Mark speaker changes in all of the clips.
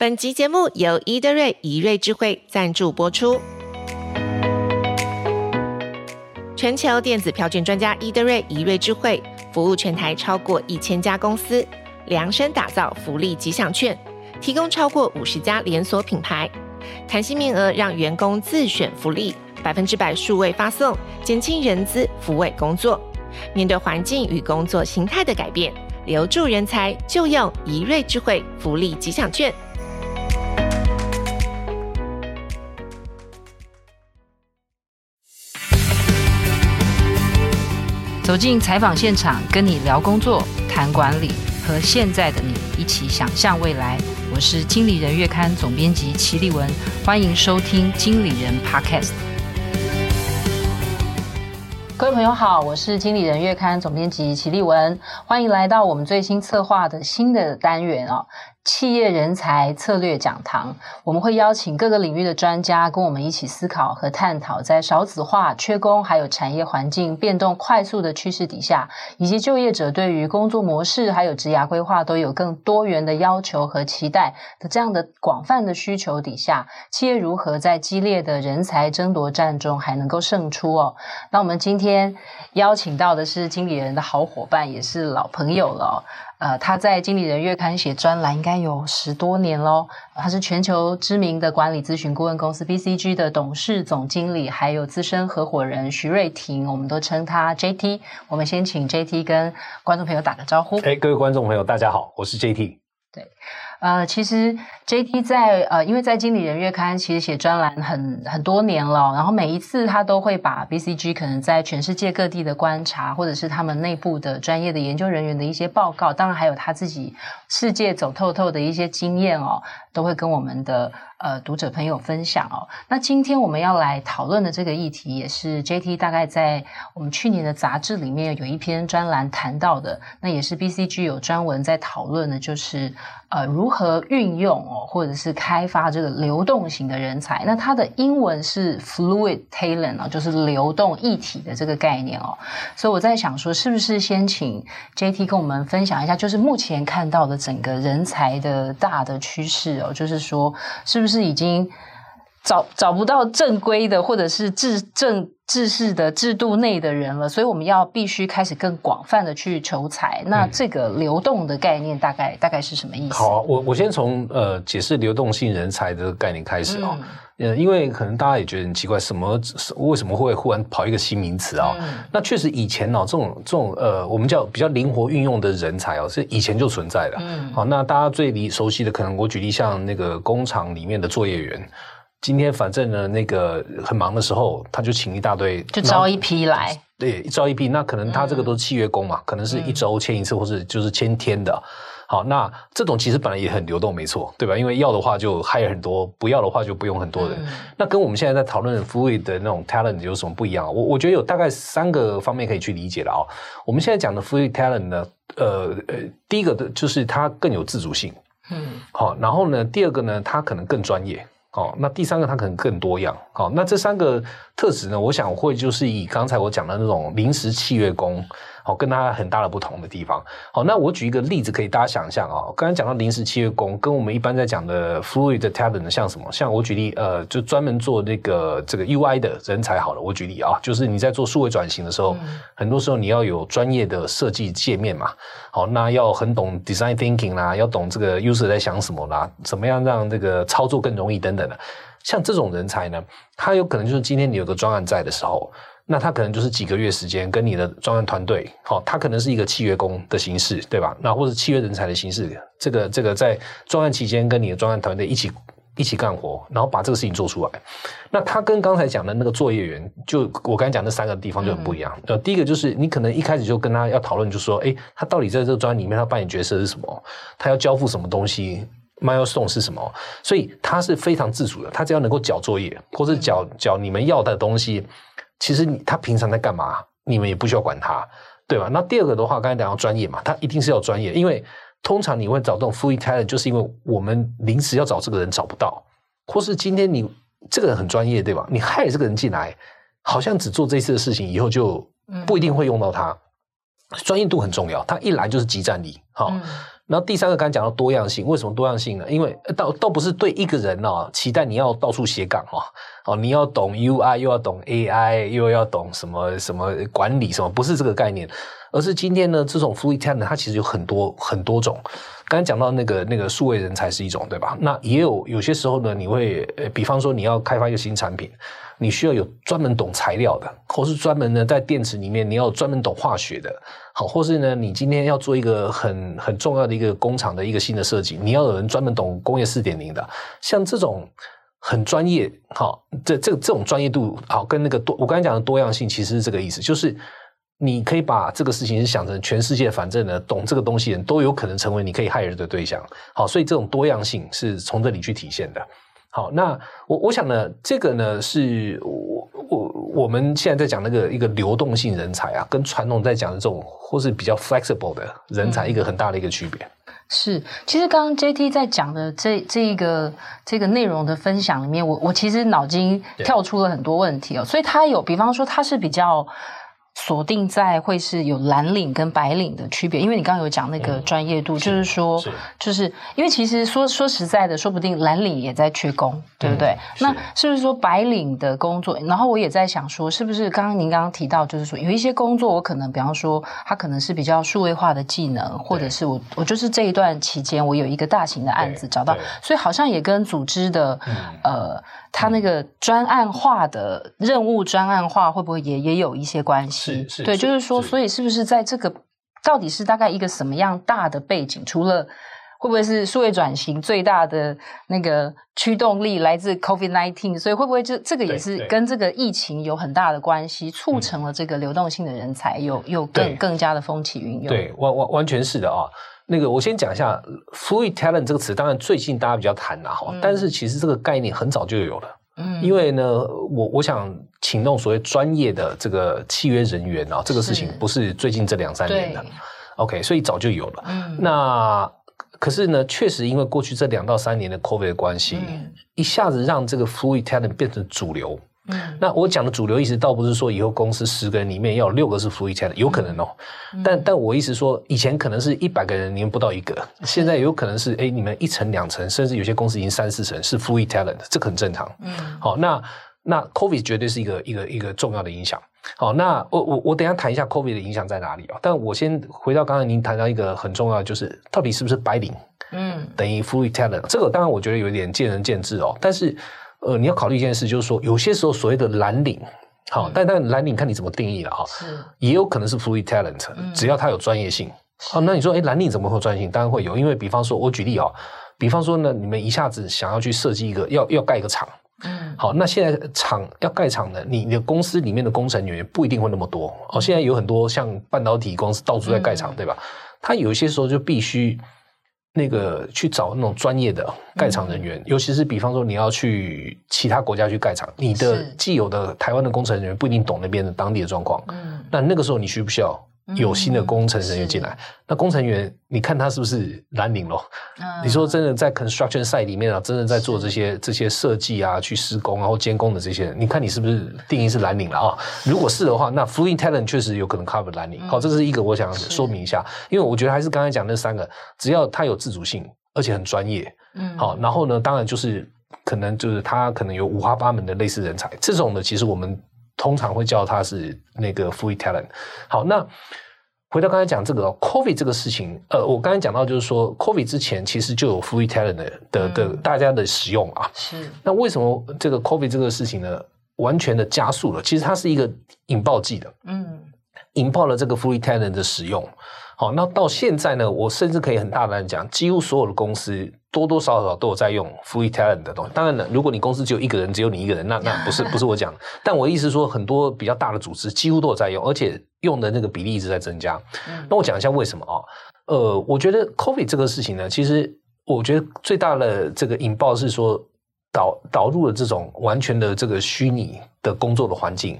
Speaker 1: 本集节目由伊德瑞怡瑞智慧赞助播出。全球电子票券专家伊德瑞怡瑞智慧服务全台超过一千家公司，量身打造福利吉祥券，提供超过五十家连锁品牌，弹性名额让员工自选福利，百分之百数位发送，减轻人资抚慰工作。面对环境与工作形态的改变，留住人才就用怡瑞智慧福利吉祥券。
Speaker 2: 走进采访现场，跟你聊工作、谈管理，和现在的你一起想象未来。我是经理人月刊总编辑齐立文，欢迎收听经理人 Podcast。各位朋友好，我是经理人月刊总编辑齐立文，欢迎来到我们最新策划的新的单元哦。企业人才策略讲堂，我们会邀请各个领域的专家跟我们一起思考和探讨，在少子化、缺工，还有产业环境变动快速的趋势底下，以及就业者对于工作模式还有职涯规划都有更多元的要求和期待的这样的广泛的需求底下，企业如何在激烈的人才争夺战中还能够胜出哦？那我们今天邀请到的是经理人的好伙伴，也是老朋友了。呃，他在《经理人月刊》写专栏应该有十多年喽。他是全球知名的管理咨询顾问公司 BCG 的董事总经理，还有资深合伙人徐瑞婷，我们都称他 JT。我们先请 JT 跟观众朋友打个招呼。
Speaker 3: 哎，各位观众朋友，大家好，我是 JT。
Speaker 2: 对。呃，其实 JT 在呃，因为在经理人月刊其实写专栏很很多年了，然后每一次他都会把 BCG 可能在全世界各地的观察，或者是他们内部的专业的研究人员的一些报告，当然还有他自己世界走透透的一些经验哦，都会跟我们的呃读者朋友分享哦。那今天我们要来讨论的这个议题，也是 JT 大概在我们去年的杂志里面有一篇专栏谈到的，那也是 BCG 有专文在讨论的，就是呃如何运用哦，或者是开发这个流动型的人才？那它的英文是 fluid talent 哦，就是流动一体的这个概念哦。所以我在想说，是不是先请 JT 跟我们分享一下，就是目前看到的整个人才的大的趋势哦，就是说，是不是就是已经找找不到正规的，或者是制正。制式的制度内的人了，所以我们要必须开始更广泛的去求财。那这个流动的概念大概、嗯、大概是什么意思？
Speaker 3: 好、啊，我我先从呃解释流动性人才的概念开始啊、哦。嗯，因为可能大家也觉得很奇怪，什么为什么会忽然跑一个新名词啊、哦？嗯、那确实以前呢、哦，这种这种呃，我们叫比较灵活运用的人才哦，是以前就存在的。嗯，好，那大家最离熟悉的，可能我举例像那个工厂里面的作业员。今天反正呢，那个很忙的时候，他就请一大堆，
Speaker 2: 就招一批来。
Speaker 3: 对，一招一批，那可能他这个都是契约工嘛，嗯、可能是一周签一次，嗯、或是就是签天的。好，那这种其实本来也很流动，没错，对吧？因为要的话就 hire 很多，不要的话就不用很多人。嗯、那跟我们现在在讨论的 fluid 的那种 talent 有什么不一样？我我觉得有大概三个方面可以去理解了啊。我们现在讲的 fluid talent 呢，呃呃，第一个的就是它更有自主性，嗯，好，然后呢，第二个呢，它可能更专业。哦，那第三个它可能更多样。好，那这三个特质呢，我想会就是以刚才我讲的那种临时契约工。好，跟它很大的不同的地方。好，那我举一个例子，可以大家想象啊。刚才讲到临时契约工，跟我们一般在讲的 fluid talent 像什么？像我举例，呃，就专门做那个这个 UI 的人才。好了，我举例啊，就是你在做数位转型的时候，嗯、很多时候你要有专业的设计界面嘛。好，那要很懂 design thinking 啦，要懂这个 user 在想什么啦，怎么样让这个操作更容易等等的。像这种人才呢，他有可能就是今天你有个专案在的时候。那他可能就是几个月时间，跟你的专案团队，好，他可能是一个契约工的形式，对吧？那或者契约人才的形式，这个这个在专案期间跟你的专案团队一起一起干活，然后把这个事情做出来。那他跟刚才讲的那个作业员，就我刚才讲那三个地方就很不一样。呃、嗯，第一个就是你可能一开始就跟他要讨论，就说，诶，他到底在这个专案里面他扮演角色是什么？他要交付什么东西？milestone 是什么？所以他是非常自主的，他只要能够交作业，或是交交你们要的东西。其实你他平常在干嘛，你们也不需要管他，对吧？那第二个的话，刚才讲到专业嘛，他一定是要专业，因为通常你会找这种 full talent，就是因为我们临时要找这个人找不到，或是今天你这个人很专业，对吧？你 hire 这个人进来，好像只做这次的事情，以后就不一定会用到他。专业度很重要，他一来就是集战力，好。然后第三个刚才讲到多样性，为什么多样性呢？因为倒倒不是对一个人哦，期待你要到处斜杠哦，哦，你要懂 UI，又要懂 AI，又要懂什么什么管理什么，不是这个概念，而是今天呢，这种 fluid talent 它其实有很多很多种。刚才讲到那个那个数位人才是一种，对吧？那也有有些时候呢，你会，比方说你要开发一个新产品。你需要有专门懂材料的，或是专门呢在电池里面你要专门懂化学的，好，或是呢你今天要做一个很很重要的一个工厂的一个新的设计，你要有人专门懂工业四点零的，像这种很专业，好，这这这种专业度，好，跟那个多我刚才讲的多样性其实是这个意思，就是你可以把这个事情想成全世界，反正呢懂这个东西人都有可能成为你可以害人的对象，好，所以这种多样性是从这里去体现的。好，那我我想呢，这个呢是我我我们现在在讲那个一个流动性人才啊，跟传统在讲的这种或是比较 flexible 的人才，一个很大的一个区别。嗯、
Speaker 2: 是，其实刚刚 JT 在讲的这这一个这个内容的分享里面，我我其实脑筋跳出了很多问题哦，所以他有，比方说他是比较。锁定在会是有蓝领跟白领的区别，因为你刚刚有讲那个专业度，嗯、就是说，是就是因为其实说说实在的，说不定蓝领也在缺工，对不对？嗯、那是不是说白领的工作？然后我也在想说，是不是刚刚您刚刚提到，就是说有一些工作，我可能比方说，它可能是比较数位化的技能，或者是我我就是这一段期间，我有一个大型的案子找到，所以好像也跟组织的、嗯、呃。他那个专案化的任务，专案化会不会也也有一些
Speaker 3: 关系？
Speaker 2: 对，就是说，所以是不是在这个到底是大概一个什么样大的背景？除了会不会是数位转型最大的那个驱动力来自 COVID nineteen？所以会不会这这个也是跟这个疫情有很大的关系，促成了这个流动性的人才有有更更加的风起云涌？
Speaker 3: 对，完完完全是的啊。那个，我先讲一下 “fluid talent” 这个词，当然最近大家比较谈了哈，嗯、但是其实这个概念很早就有了。嗯，因为呢，我我想请弄所谓专业的这个契约人员啊，这个事情不是最近这两三年的，OK，所以早就有了。嗯，那可是呢，确实因为过去这两到三年的 COVID 的关系，嗯、一下子让这个 “fluid talent” 变成主流。嗯，那我讲的主流意思倒不是说以后公司十个人里面要有六个是 fluid talent，有可能哦。嗯、但但我意思说，以前可能是一百个人里面不到一个，现在有可能是哎，你们一层两层，甚至有些公司已经三四层是 fluid talent，这个很正常。嗯，好，那那 COVID 绝对是一个一个一个重要的影响。好，那我我我等一下谈一下 COVID 的影响在哪里啊？但我先回到刚才您谈到一个很重要的，就是到底是不是白领？嗯，等于 fluid talent，这个当然我觉得有一点见仁见智哦，但是。呃，你要考虑一件事，就是说，有些时候所谓的蓝领，好、嗯，但但蓝领看你怎么定义了哈，是，也有可能是 fluid talent，只要他有专业性。好、嗯，那你说，哎，蓝领怎么会有专业性？当然会有，因为比方说，我举例啊，比方说呢，你们一下子想要去设计一个，要要盖一个厂，嗯，好，那现在厂要盖厂呢，你的公司里面的工程人员不一定会那么多。哦，现在有很多像半导体公司到处在盖厂，嗯、对吧？他有一些时候就必须。那个去找那种专业的盖厂人员，嗯、尤其是比方说你要去其他国家去盖厂，你的既有的台湾的工程人员不一定懂那边的当地的状况。嗯，那那个时候你需不需要？有新的工程人员进来，嗯、那工程员你看他是不是蓝领咯？嗯、你说真的在 construction site 里面啊，真的在做这些这些设计啊、去施工然后监工的这些人，你看你是不是定义是蓝领了啊？如果是的话，那 fluid talent 确实有可能 cover 蓝领。好、嗯，这是一个我想说明一下，因为我觉得还是刚才讲那三个，只要他有自主性，而且很专业，嗯，好，然后呢，当然就是可能就是他可能有五花八门的类似人才，这种的其实我们。通常会叫它是那个 fluid talent。好，那回到刚才讲这个 COVID 这个事情，呃，我刚才讲到就是说 COVID 之前其实就有 fluid talent 的的的大家的使用啊。是。那为什么这个 COVID 这个事情呢，完全的加速了？其实它是一个引爆剂的，嗯，引爆了这个 fluid talent 的使用。好，那到现在呢，我甚至可以很大胆的讲，几乎所有的公司多多少少都有在用 fluid talent 的东西。当然了，如果你公司只有一个人，只有你一个人，那那不是不是我讲。但我的意思是说，很多比较大的组织几乎都有在用，而且用的那个比例一直在增加。嗯、那我讲一下为什么啊？呃，我觉得 COVID 这个事情呢，其实我觉得最大的这个引爆是说导导入了这种完全的这个虚拟的工作的环境。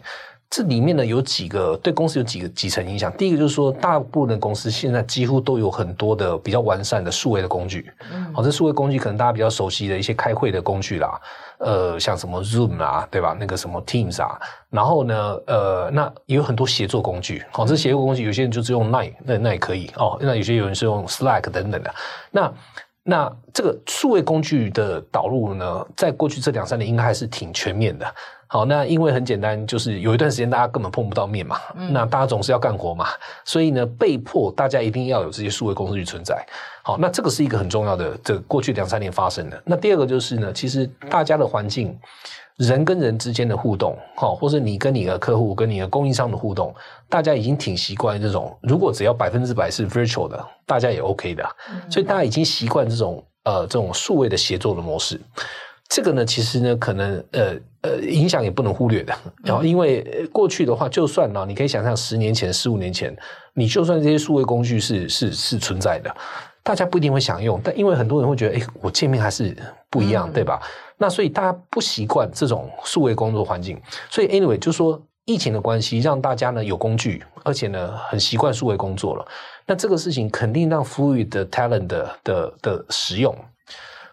Speaker 3: 这里面呢有几个对公司有几个几层影响。第一个就是说，大部分的公司现在几乎都有很多的比较完善的数位的工具。嗯，好，这数位工具可能大家比较熟悉的一些开会的工具啦，呃，像什么 Zoom 啊，对吧？那个什么 Teams 啊，然后呢，呃，那也有很多协作工具。好，这协作工具有些人就是用 Line，那那也可以哦。那有些有人是用 Slack 等等的。那那这个数位工具的导入呢，在过去这两三年应该还是挺全面的。好，那因为很简单，就是有一段时间大家根本碰不到面嘛，嗯、那大家总是要干活嘛，所以呢，被迫大家一定要有这些数位公司去存在。好，那这个是一个很重要的，这个、过去两三年发生的。那第二个就是呢，其实大家的环境，人跟人之间的互动，好，或是你跟你的客户、跟你的供应商的互动，大家已经挺习惯这种，如果只要百分之百是 virtual 的，大家也 OK 的，所以大家已经习惯这种。呃，这种数位的协作的模式，这个呢，其实呢，可能呃呃，影响也不能忽略的。然后，因为过去的话，就算呢，你可以想象十年前、十五年前，你就算这些数位工具是是是存在的，大家不一定会想用。但因为很多人会觉得，哎，我界面还是不一样，对吧？那所以大家不习惯这种数位工作环境。所以，anyway，就说疫情的关系，让大家呢有工具，而且呢很习惯数位工作了。那这个事情肯定让 Fluid 的 talent 的的的使用，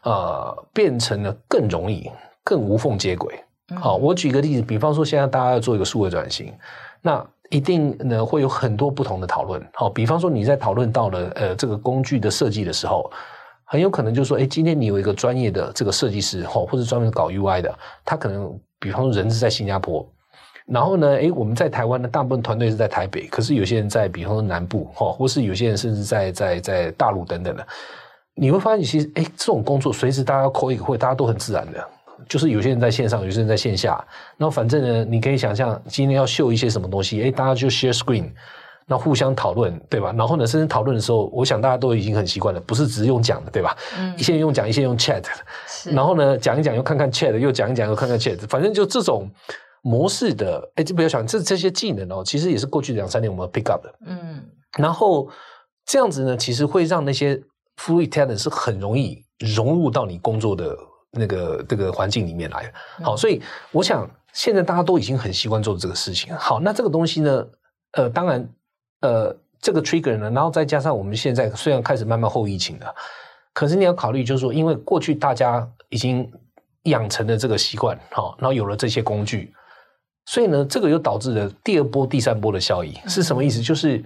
Speaker 3: 呃，变成了更容易、更无缝接轨。好，我举个例子，比方说现在大家要做一个数位转型，那一定呢会有很多不同的讨论。好，比方说你在讨论到了呃这个工具的设计的时候，很有可能就是说，哎，今天你有一个专业的这个设计师，或或者专门搞 UI 的，他可能比方说人是在新加坡。然后呢，哎，我们在台湾的大部分团队是在台北，可是有些人在，比方说南部，哈，或是有些人甚至在在在大陆等等的，你会发现，其实，诶，这种工作随时大家要 call 一个会，大家都很自然的，就是有些人在线上，有些人在线下，然后反正呢，你可以想象今天要秀一些什么东西，诶，大家就 share screen，那互相讨论，对吧？然后呢，甚至讨论的时候，我想大家都已经很习惯了，不是只是用讲的，对吧？嗯，一些人用讲，一些人用 chat，然后呢，讲一讲又看看 chat，又讲一讲又看看 chat，反正就这种。模式的，哎，就不要想这这些技能哦，其实也是过去两三年我们 pick up 的，嗯，然后这样子呢，其实会让那些 fluid talent 是很容易融入到你工作的那个这个环境里面来。好，所以我想现在大家都已经很习惯做这个事情。好，那这个东西呢，呃，当然，呃，这个 trigger 呢，然后再加上我们现在虽然开始慢慢后疫情了，可是你要考虑就是说，因为过去大家已经养成了这个习惯，好，然后有了这些工具。所以呢，这个又导致了第二波、第三波的效益是什么意思？就是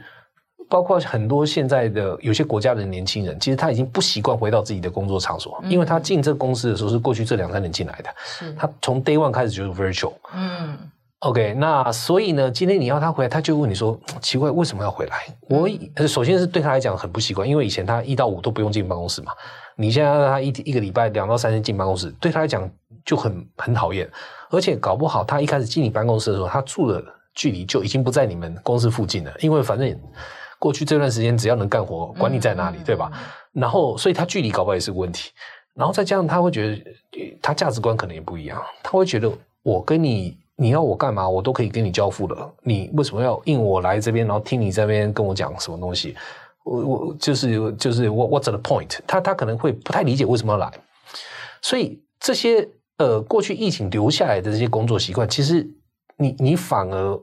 Speaker 3: 包括很多现在的有些国家的年轻人，其实他已经不习惯回到自己的工作场所，因为他进这个公司的时候是过去这两三年进来的，他从 day one 开始就是 virtual。嗯，OK，那所以呢，今天你要他回来，他就问你说：奇怪，为什么要回来？我首先是对他来讲很不习惯，因为以前他一到五都不用进办公室嘛，你现在让他一一个礼拜两到三天进办公室，对他来讲就很很讨厌。而且搞不好，他一开始进你办公室的时候，他住的距离就已经不在你们公司附近了。因为反正过去这段时间，只要能干活，管你在哪里，嗯、对吧？然后，所以他距离搞不好也是个问题。然后再加上他会觉得，他价值观可能也不一样。他会觉得，我跟你，你要我干嘛，我都可以跟你交付了。你为什么要硬我来这边，然后听你这边跟我讲什么东西？我我就是就是我 What's the point？他他可能会不太理解为什么要来。所以这些。呃，过去疫情留下来的这些工作习惯，其实你你反而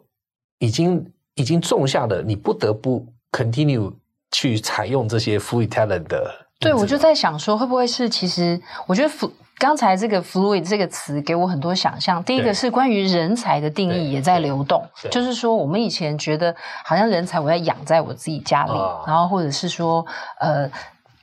Speaker 3: 已经已经种下了，你不得不 continue 去采用这些 fluid talent 的。
Speaker 2: 对，我就在想说，会不会是其实我觉得刚才这个 fluid 这个词给我很多想象。第一个是关于人才的定义也在流动，就是说我们以前觉得好像人才我要养在我自己家里，啊、然后或者是说呃。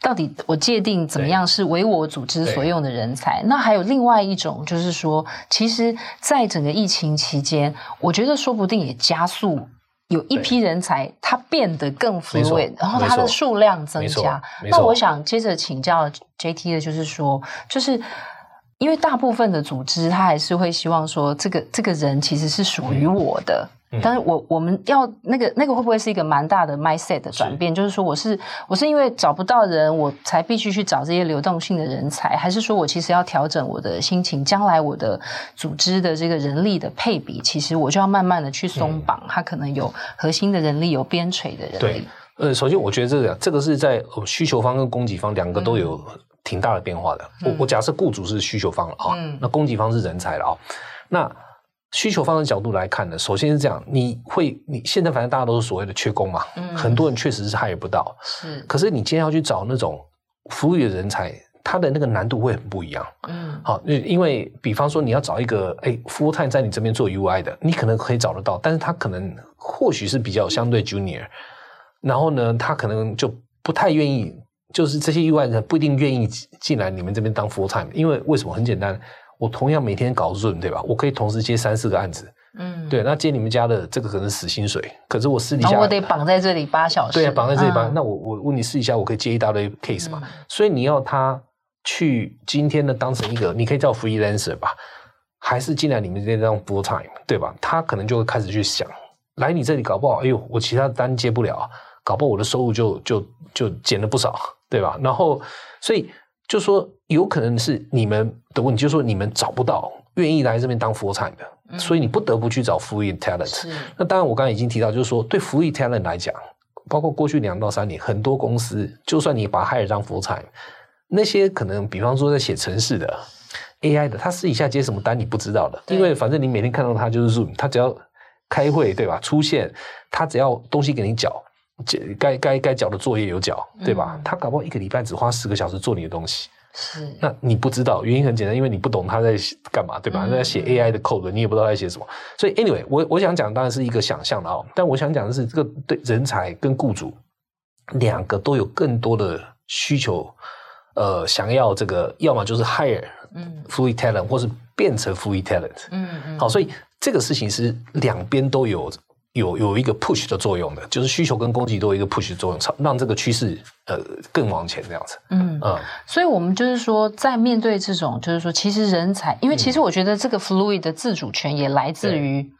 Speaker 2: 到底我界定怎么样是为我组织所用的人才？那还有另外一种，就是说，其实，在整个疫情期间，我觉得说不定也加速有一批人才他变得更 fluid，然后他的数量增加。那我想接着请教 JT 的就是说，就是因为大部分的组织他还是会希望说，这个这个人其实是属于我的。但是我我们要那个那个会不会是一个蛮大的 mindset 的转变？是就是说，我是我是因为找不到人，我才必须去找这些流动性的人才，还是说我其实要调整我的心情？将来我的组织的这个人力的配比，其实我就要慢慢的去松绑，嗯、它可能有核心的人力，有边陲的人力。
Speaker 3: 对，呃，首先我觉得这个这个是在需求方跟供给方两个都有挺大的变化的。嗯、我我假设雇主是需求方了啊，嗯、那供给方是人才了啊，那。需求方的角度来看呢，首先是这样，你会你现在反正大家都是所谓的缺工嘛，嗯，很多人确实是 hire 不到，
Speaker 2: 是。
Speaker 3: 可是你今天要去找那种服务业的人才，他的那个难度会很不一样，嗯，好，因为比方说你要找一个哎 full time 在你这边做 UI 的，你可能可以找得到，但是他可能或许是比较相对 junior，然后呢，他可能就不太愿意，就是这些意外人不一定愿意进来你们这边当 full time，因为为什么？很简单。我同样每天搞 Zoom，对吧？我可以同时接三四个案子，嗯，对。那接你们家的这个可能死薪水，可是我私底下
Speaker 2: 我得绑在这里八小时，
Speaker 3: 对啊，绑在这里八。嗯、那我我问你私底下，我可以接一大堆 case 嘛？嗯、所以你要他去今天呢当成一个，你可以叫 freelancer 吧，还是进来你们这边当 full time，对吧？他可能就会开始去想，来你这里搞不好，哎呦，我其他单接不了，搞不好我的收入就就就减了不少，对吧？然后所以。就说有可能是你们的问题，就是说你们找不到愿意来这边当 full time 的，嗯、所以你不得不去找 free talent。那当然，我刚才已经提到，就是说对 free talent 来讲，包括过去两到三年，很多公司就算你把 hire 当 full time，那些可能比方说在写城市的 AI 的，他私底下接什么单你不知道的，因为反正你每天看到他就是 Zoom，他只要开会对吧？出现他只要东西给你缴。该该该缴的作业有缴，对吧？嗯、他搞不好一个礼拜只花十个小时做你的东西，是。那你不知道，原因很简单，因为你不懂他在干嘛，对吧？嗯、他在写 AI 的 code，你也不知道他在写什么。所以，anyway，我我想讲当然是一个想象的哦，但我想讲的是，这个对人才跟雇主两个都有更多的需求，呃，想要这个，要么就是 hire，嗯，free talent，或是变成 free talent，嗯嗯。好，所以这个事情是两边都有。有有一个 push 的作用的，就是需求跟供给都有一个 push 的作用，让这个趋势呃更往前这样子。嗯嗯，
Speaker 2: 所以我们就是说，在面对这种，就是说，其实人才，因为其实我觉得这个 fluid 的自主权也来自于，嗯、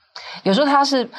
Speaker 2: 有时候他是。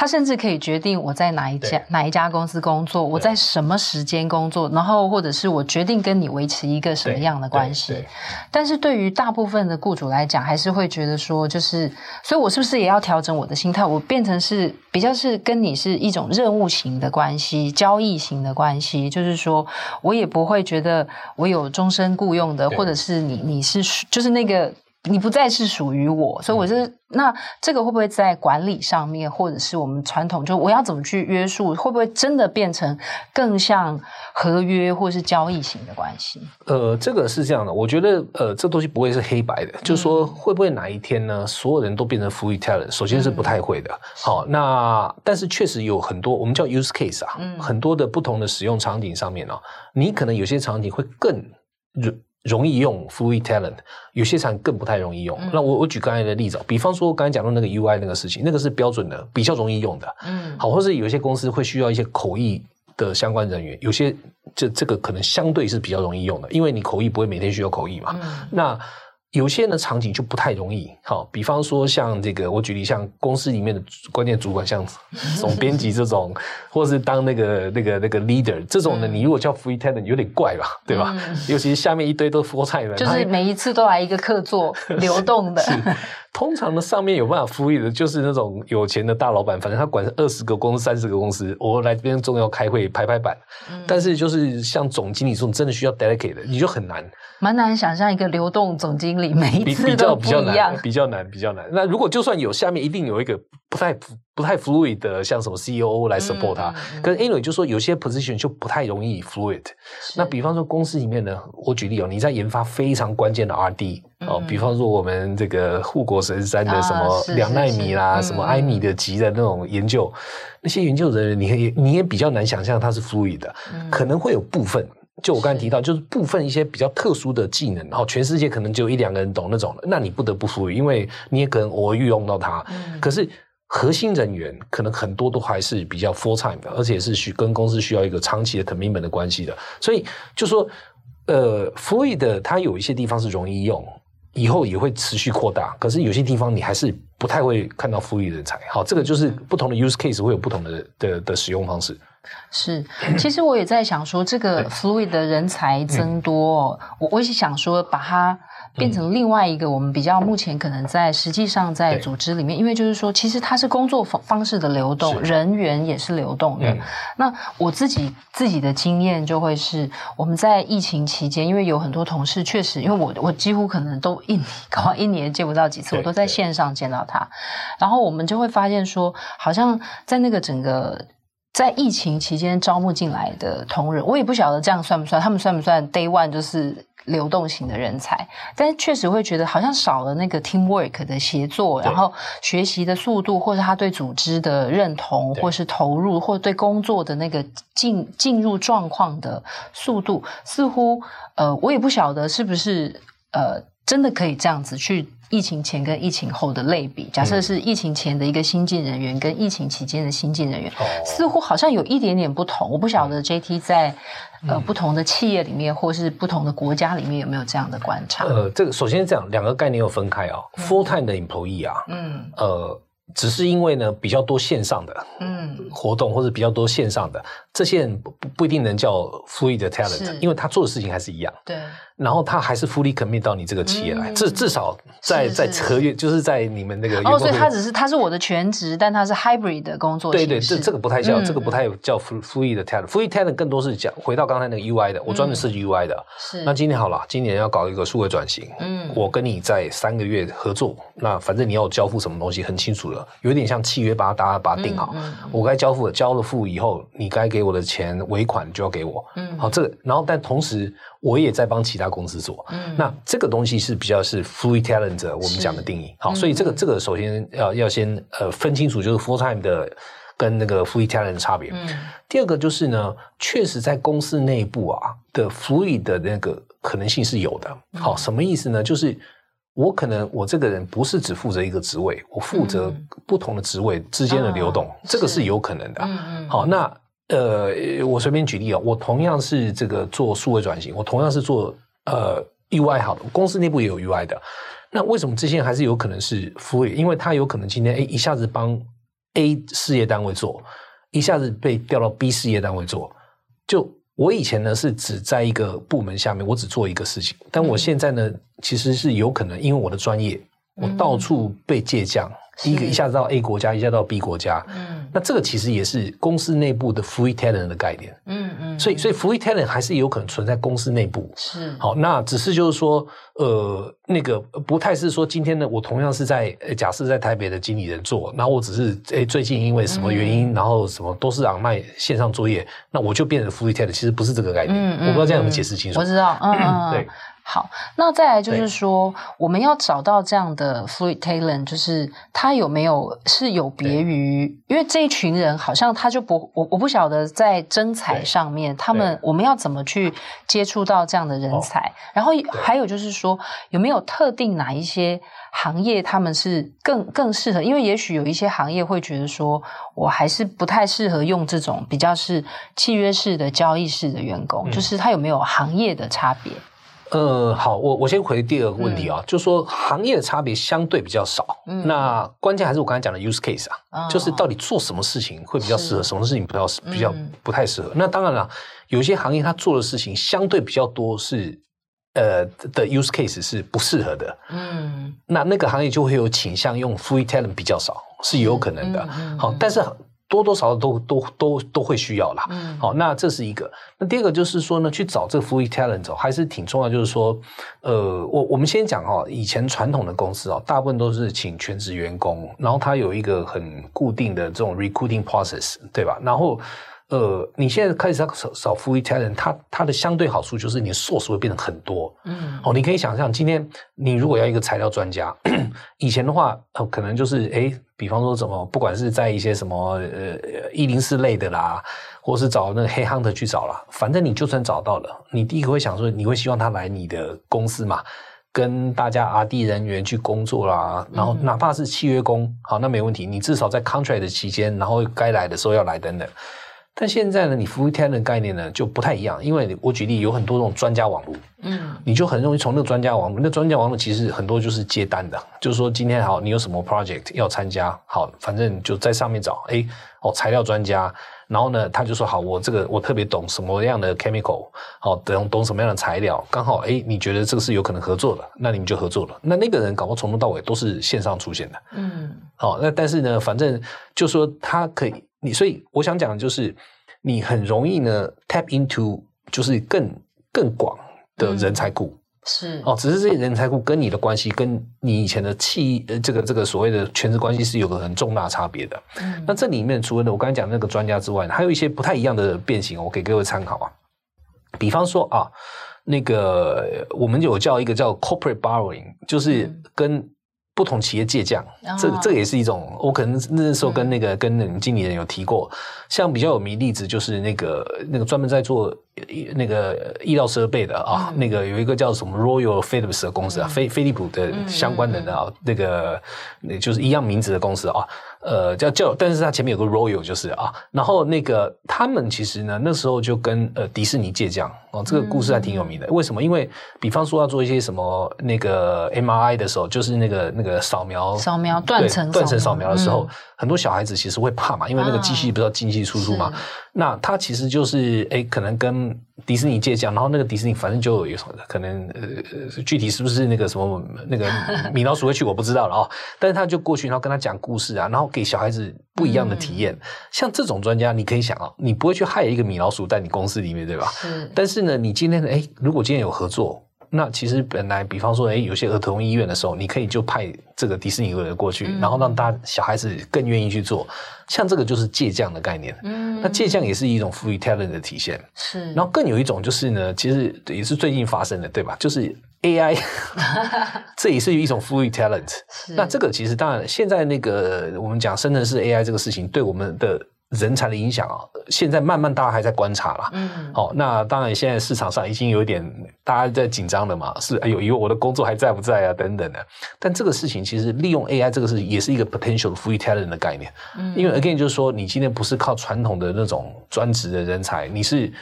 Speaker 2: 他甚至可以决定我在哪一家哪一家公司工作，我在什么时间工作，然后或者是我决定跟你维持一个什么样的关系。但是对于大部分的雇主来讲，还是会觉得说，就是，所以我是不是也要调整我的心态，我变成是比较是跟你是一种任务型的关系、交易型的关系，就是说我也不会觉得我有终身雇佣的，或者是你你是就是那个。你不再是属于我，所以我是、嗯、那这个会不会在管理上面，或者是我们传统，就我要怎么去约束，会不会真的变成更像合约或是交易型的关系？
Speaker 3: 呃，这个是这样的，我觉得呃，这东西不会是黑白的，嗯、就是说会不会哪一天呢，所有人都变成 free talent？首先是不太会的。嗯、好，那但是确实有很多我们叫 use case 啊，嗯、很多的不同的使用场景上面呢、啊，你可能有些场景会更容易用 free talent，有些厂更不太容易用。嗯、那我我举刚才的例子，比方说刚才讲到那个 UI 那个事情，那个是标准的，比较容易用的。嗯，好，或是有些公司会需要一些口译的相关人员，有些这这个可能相对是比较容易用的，因为你口译不会每天需要口译嘛。嗯、那有些人的场景就不太容易，好，比方说像这个，我举例像公司里面的关键主管，像 总编辑这种，或是当那个那个那个 leader 这种呢，你如果叫 free talent 有点怪吧，对吧？嗯、尤其是下面一堆都 full time 的，
Speaker 2: 就是每一次都来一个客座 流动的。
Speaker 3: 通常呢，上面有办法复议的，就是那种有钱的大老板，反正他管二十个公司、三十个公司，我来这边重要开会、拍拍板。嗯、但是就是像总经理这种，真的需要 delegate 的，你就很难。
Speaker 2: 蛮难想象一个流动总经理每一次都不一样，比较比较难，
Speaker 3: 比较难，比较难。那如果就算有，下面一定有一个不太不太 fluid 的，像什么 CEO 来 support 他。嗯、可是 anyway 就说有些 position 就不太容易 fluid。那比方说公司里面呢，我举例哦，你在研发非常关键的 RD、嗯、哦，比方说我们这个护国神山的什么两奈米啦，啊、什么埃米的级的那种研究，嗯、那些研究人员，你也你也比较难想象他是 fluid 的，嗯、可能会有部分。就我刚才提到，就是部分一些比较特殊的技能，然后全世界可能只有一两个人懂那种的，那你不得不 fluid，，因为你也可能偶尔运用到它。嗯、可是核心人员可能很多都还是比较 full time 的，而且是需跟公司需要一个长期的 commitment 的关系的。所以就说，呃，Fluid 它有一些地方是容易用，以后也会持续扩大。可是有些地方你还是不太会看到 Fluid 人才。好，这个就是不同的 use case 会有不同的的的使用方式。
Speaker 2: 是，其实我也在想说，这个 Fluid 的人才增多，嗯、我我也想说把它。变成另外一个我们比较目前可能在实际上在组织里面，因为就是说，其实它是工作方方式的流动，人员也是流动的。那我自己自己的经验就会是，我们在疫情期间，因为有很多同事确实，因为我我几乎可能都一 搞一年见不到几次，我都在线上见到他，然后我们就会发现说，好像在那个整个在疫情期间招募进来的同仁，我也不晓得这样算不算，他们算不算 Day One 就是。流动型的人才，但是确实会觉得好像少了那个 teamwork 的协作，然后学习的速度，或是他对组织的认同，或是投入，或对工作的那个进进入状况的速度，似乎呃，我也不晓得是不是呃，真的可以这样子去。疫情前跟疫情后的类比，假设是疫情前的一个新进人员跟疫情期间的新进人员，嗯，似乎好像有一点点不同。我不晓得 JT 在、嗯、呃不同的企业里面，或是不同的国家里面有没有这样的观察？呃，
Speaker 3: 这个首先是这样，两个概念有分开啊、哦嗯。Full time 的 employee 啊，嗯，呃，只是因为呢比较多线上的嗯活动，或者比较多线上的这些人不不一定能叫 fluid talent，因为他做的事情还是一样。对。然后他还是 fully commit 到你这个企业来，至、嗯、至少在在合约，就是在你们那个
Speaker 2: 哦，所以他只是他是我的全职，但他是 hybrid 的工作。
Speaker 3: 对对，这这个不太叫、嗯、这个不太叫 fully 的 talent，fully talent 更多是讲回到刚才那个 UI 的，我专门设计 UI 的。嗯、是。那今年好了，今年要搞一个数位转型，嗯，我跟你在三个月合作，那反正你要交付什么东西很清楚了，有点像契约，把它大家把它定好，我该交付的交了付以后，你该给我的钱尾款就要给我，嗯，好，这个然后但同时。我也在帮其他公司做，嗯，那这个东西是比较是 fluid talent 我们讲的定义，好，所以这个这个首先要要先呃分清楚，就是 full time 的跟那个 fluid talent 的差别。嗯，第二个就是呢，确实在公司内部啊的 fluid 的那个可能性是有的。好，什么意思呢？就是我可能我这个人不是只负责一个职位，我负责不同的职位之间的流动，这个是有可能的。嗯嗯，好，那。呃，我随便举例啊，我同样是这个做数位转型，我同样是做呃 UI 好的，公司内部也有 UI 的。那为什么这些还是有可能是 fluid？因为他有可能今天哎一下子帮 A 事业单位做，一下子被调到 B 事业单位做。就我以前呢是只在一个部门下面，我只做一个事情，但我现在呢、嗯、其实是有可能，因为我的专业，我到处被借将。嗯第一个一下子到 A 国家，一下到 B 国家，嗯，那这个其实也是公司内部的 fluid talent 的概念，嗯嗯，所以所以 fluid talent 还是有可能存在公司内部，是。好，那只是就是说，呃，那个不太是说今天呢，我同样是在假设在台北的经理人做，然后我只是诶最近因为什么原因，嗯、然后什么都是让卖线上作业，那我就变成 fluid talent，其实不是这个概念，嗯嗯，我不知道这样怎么解释清楚，
Speaker 2: 我知道，嗯嗯，对。好，那再来就是说，我们要找到这样的 fluid talent，就是他有没有是有别于，因为这一群人好像他就不，我我不晓得在征才上面，他们我们要怎么去接触到这样的人才，然后还有就是说，有没有特定哪一些行业他们是更更适合？因为也许有一些行业会觉得说，我还是不太适合用这种比较是契约式的交易式的员工，就是他有没有行业的差别？
Speaker 3: 呃，好，我我先回第二个问题啊，嗯、就是说行业的差别相对比较少。嗯，那关键还是我刚才讲的 use case 啊、哦，就是到底做什么事情会比较适合，什么事情比较比较不太适合。那当然了，有些行业它做的事情相对比较多是呃的 use case 是不适合的。嗯，那那个行业就会有倾向用 fluid talent 比较少，是有可能的。嗯嗯、好，但是。多多少少都都都都会需要啦。嗯，好，那这是一个。那第二个就是说呢，去找这个 fluid talent 还是挺重要。就是说，呃，我我们先讲哈，以前传统的公司啊，大部分都是请全职员工，然后他有一个很固定的这种 recruiting process，对吧？然后。呃，你现在开始要找找 fluid talent，它它的相对好处就是你的 source 会变得很多。嗯，哦，你可以想象，今天你如果要一个材料专家，以前的话，呃，可能就是诶，比方说什么，不管是在一些什么呃一零四类的啦，或是找那个 head hunter 去找啦，反正你就算找到了，你第一个会想说，你会希望他来你的公司嘛，跟大家 R&D 人员去工作啦，然后哪怕是契约工，好，那没问题，你至少在 contract 的期间，然后该来的时候要来等等。但现在呢，你服务 talent 的概念呢就不太一样，因为我举例有很多这种专家网络，嗯，你就很容易从那个专家网络，那专家网络其实很多就是接单的，就是说今天好，你有什么 project 要参加，好，反正就在上面找，哎，哦，材料专家，然后呢，他就说好，我这个我特别懂什么样的 chemical，好，懂懂什么样的材料，刚好哎，你觉得这个是有可能合作的，那你们就合作了，那那个人搞不好从头到尾都是线上出现的，嗯，好，那但是呢，反正就说他可以。你所以我想讲的就是，你很容易呢 tap into 就是更更广的人才库，嗯、是哦，只是这些人才库跟你的关系，跟你以前的企呃这个这个所谓的全职关系是有个很重大差别的。嗯，那这里面除了我刚才讲的那个专家之外，还有一些不太一样的变形，我给各位参考啊。比方说啊，那个我们有叫一个叫 corporate borrowing，就是跟。不同企业借将，这这也是一种。我可能那时候跟那个、嗯、跟那个经理人有提过，像比较有名例子就是那个那个专门在做那个医疗设备的啊，嗯、那个有一个叫什么 Royal Philips 的公司啊，飞飞利浦的相关的啊，那个那就是一样名字的公司啊。呃，叫叫，但是它前面有个 Royal 就是啊，然后那个他们其实呢，那时候就跟呃迪士尼借将哦，这个故事还挺有名的。嗯、为什么？因为比方说要做一些什么那个 MRI 的时候，就是那个那个扫描
Speaker 2: 扫描断层
Speaker 3: 断层扫描的时候，嗯、很多小孩子其实会怕嘛，因为那个机器不知道进进出出嘛。啊、那他其实就是哎，可能跟。迪士尼借将，然后那个迪士尼反正就有什么可能呃，具体是不是那个什么那个 米老鼠会去我不知道了啊、哦，但是他就过去，然后跟他讲故事啊，然后给小孩子不一样的体验。嗯、像这种专家，你可以想啊，你不会去害一个米老鼠在你公司里面，对吧？是。但是呢，你今天哎，如果今天有合作。那其实本来，比方说，哎，有些儿童医院的时候，你可以就派这个迪士尼的人过去，嗯、然后让大家小孩子更愿意去做。像这个就是借将的概念。嗯，那借将也是一种赋予 talent 的体现。是。然后更有一种就是呢，其实也是最近发生的，对吧？就是 AI，这也是一种赋予 talent。是。那这个其实当然，现在那个我们讲生成式 AI 这个事情，对我们的。人才的影响啊，现在慢慢大家还在观察啦。嗯，好，那当然现在市场上已经有一点大家在紧张了嘛，是哎呦，以为我的工作还在不在啊？等等的。但这个事情其实利用 AI 这个事情也是一个 potential free talent 的概念。嗯，因为 again 就是说，你今天不是靠传统的那种专职的人才，你是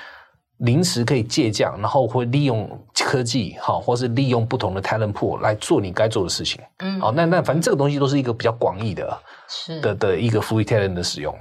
Speaker 3: 临时可以借将，然后会利用科技，好，或是利用不同的 talent pool 来做你该做的事情。嗯，好，那那反正这个东西都是一个比较广义的，是的的一个 free talent 的使用。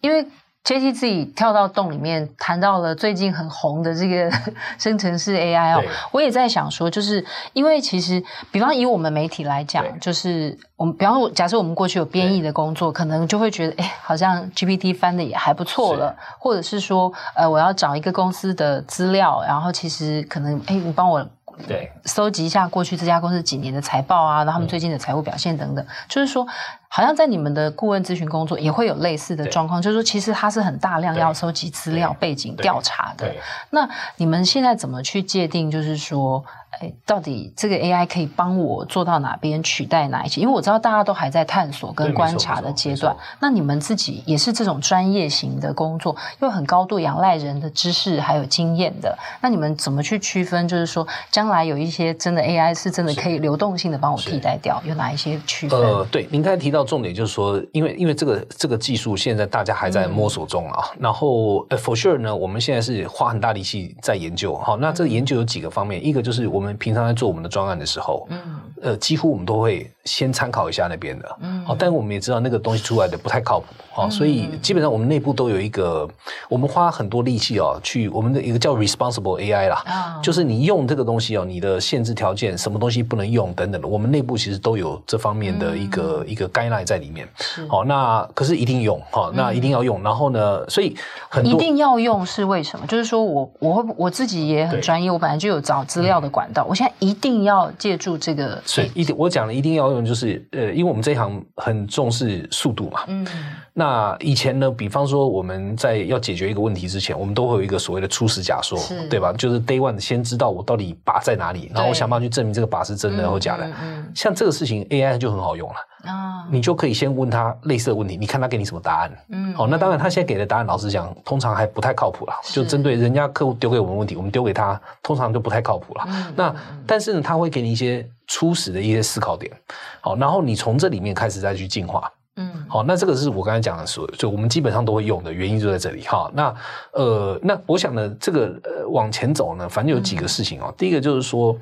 Speaker 2: 因为 JT 自己跳到洞里面谈到了最近很红的这个 生成式 AI 哦，我也在想说，就是因为其实，比方以我们媒体来讲，就是我们比方说，假设我们过去有编译的工作，可能就会觉得，哎，好像 GPT 翻的也还不错了，或者是说，呃，我要找一个公司的资料，然后其实可能，哎，你帮我。对，搜集一下过去这家公司几年的财报啊，然后他们最近的财务表现等等，嗯、就是说，好像在你们的顾问咨询工作也会有类似的状况，就是说，其实它是很大量要收集资料、背景调查的。那你们现在怎么去界定？就是说。哎，到底这个 AI 可以帮我做到哪边，取代哪一些？因为我知道大家都还在探索跟观察的阶段。那你们自己也是这种专业型的工作，又很高度仰赖人的知识还有经验的。那你们怎么去区分？就是说，将来有一些真的 AI 是真的可以流动性的帮我替代掉，有哪一些区分？呃，
Speaker 3: 对，您刚才提到重点就是说，因为因为这个这个技术现在大家还在摸索中啊。嗯、然后呃，for sure 呢，我们现在是花很大力气在研究。好，那这个研究有几个方面，嗯、一个就是我。们平常在做我们的专案的时候，嗯，呃，几乎我们都会先参考一下那边的，嗯，好，但我们也知道那个东西出来的不太靠谱，好，所以基本上我们内部都有一个，我们花很多力气哦，去我们的一个叫 responsible AI 啦，就是你用这个东西哦，你的限制条件，什么东西不能用等等的，我们内部其实都有这方面的一个一个 guideline 在里面，好，那可是一定用，好，那一定要用，然后呢，所以很多
Speaker 2: 一定要用是为什么？就是说我我会我自己也很专业，我本来就有找资料的管道。我现在一定要借助这个，
Speaker 3: 所以一定我讲的一定要用，就是呃，因为我们这一行很重视速度嘛。嗯。那以前呢，比方说我们在要解决一个问题之前，我们都会有一个所谓的初始假说，对吧？就是 day one 先知道我到底靶在哪里，然后我想办法去证明这个靶是真的或假的。嗯、像这个事情，AI 就很好用了。啊、哦，你就可以先问他类似的问题，你看他给你什么答案。嗯。好，那当然他现在给的答案，老实讲，通常还不太靠谱啦。就针对人家客户丢给我们问题，我们丢给他，通常就不太靠谱了。嗯、那但是呢，他会给你一些初始的一些思考点。好，然后你从这里面开始再去进化。嗯，好，那这个是我刚才讲的所，就我们基本上都会用的原因就在这里哈。那呃，那我想呢，这个呃往前走呢，反正有几个事情哦。嗯、第一个就是说，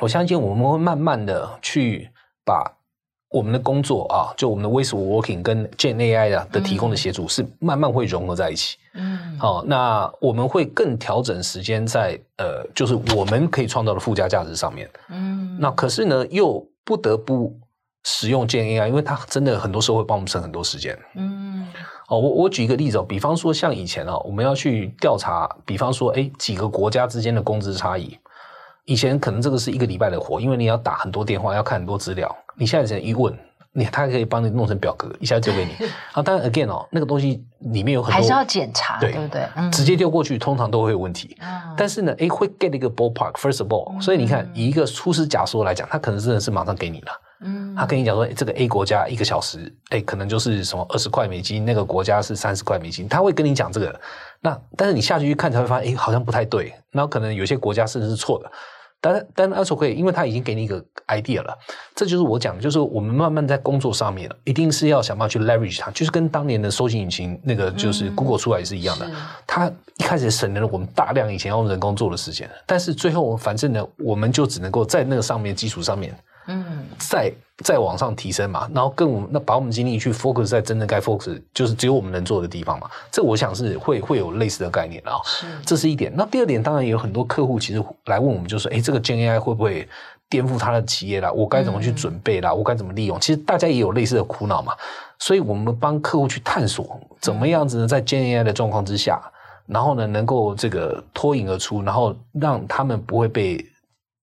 Speaker 3: 我相信我们会慢慢的去把我们的工作啊，就我们的 of working 跟 Gen AI 啊的提供的协助是慢慢会融合在一起。嗯，好，那我们会更调整时间在呃，就是我们可以创造的附加价值上面。嗯，那可是呢，又不得不。使用 Gen AI，因为它真的很多时候会帮我们省很多时间。嗯，哦，我我举一个例子哦，比方说像以前啊，我们要去调查，比方说，哎，几个国家之间的工资差异，以前可能这个是一个礼拜的活，因为你要打很多电话，要看很多资料。你现在只能一问，你他可以帮你弄成表格，一下就丢给你。啊，当然 again 哦，那个东西里面有很多
Speaker 2: 还是要检查，对，对不对？嗯，
Speaker 3: 直接丢过去，通常都会有问题。嗯，但是呢，哎，会 get 一个 ballpark first of all，嗯，所以你看，以一个初始假说来讲，他可能真的是马上给你了。嗯，他跟你讲说，这个 A 国家一个小时，哎，可能就是什么二十块美金，那个国家是三十块美金，他会跟你讲这个。那但是你下去一看，才会发现，哎，好像不太对。然后可能有些国家甚至是错的。但但是 also 可以，因为他已经给你一个 idea 了。这就是我讲的，就是我们慢慢在工作上面，一定是要想办法去 leverage 它，就是跟当年的搜寻引擎那个就是 Google 出来也是一样的。它一开始省了我们大量以前要用人工做的时间，但是最后反正呢，我们就只能够在那个上面基础上面。嗯，再再往上提升嘛，然后跟我们那把我们精力去 focus 在真正该 focus，就是只有我们能做的地方嘛。这我想是会会有类似的概念啊。是，这是一点。那第二点，当然也有很多客户其实来问我们，就是哎，这个 Gen AI 会不会颠覆他的企业啦？我该怎么去准备啦？嗯、我该怎么利用？其实大家也有类似的苦恼嘛。所以我们帮客户去探索怎么样子呢，在 Gen AI 的状况之下，然后呢，能够这个脱颖而出，然后让他们不会被。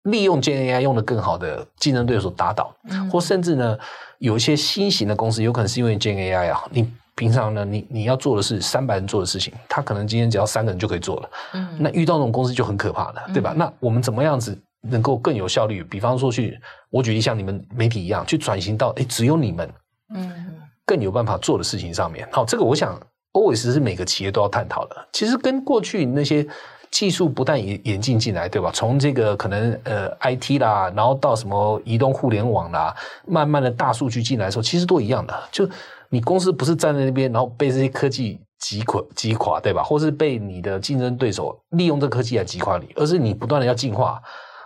Speaker 3: 利用 Gen AI 用的更好的竞争对手打倒，嗯、或甚至呢，有一些新型的公司，有可能是因为 Gen AI 啊，你平常呢，你你要做的是三百人做的事情，他可能今天只要三个人就可以做了。嗯，那遇到那种公司就很可怕的，对吧？嗯、那我们怎么样子能够更有效率？比方说去，我举例像你们媒体一样，去转型到诶只有你们，嗯，更有办法做的事情上面。好，这个我想 always 是每个企业都要探讨的。其实跟过去那些。技术不断演演进进来，对吧？从这个可能呃 IT 啦，然后到什么移动互联网啦，慢慢的大数据进来的时候，其实都一样的。就你公司不是站在那边，然后被这些科技击垮击垮，对吧？或是被你的竞争对手利用这科技来击垮你，而是你不断的要进化，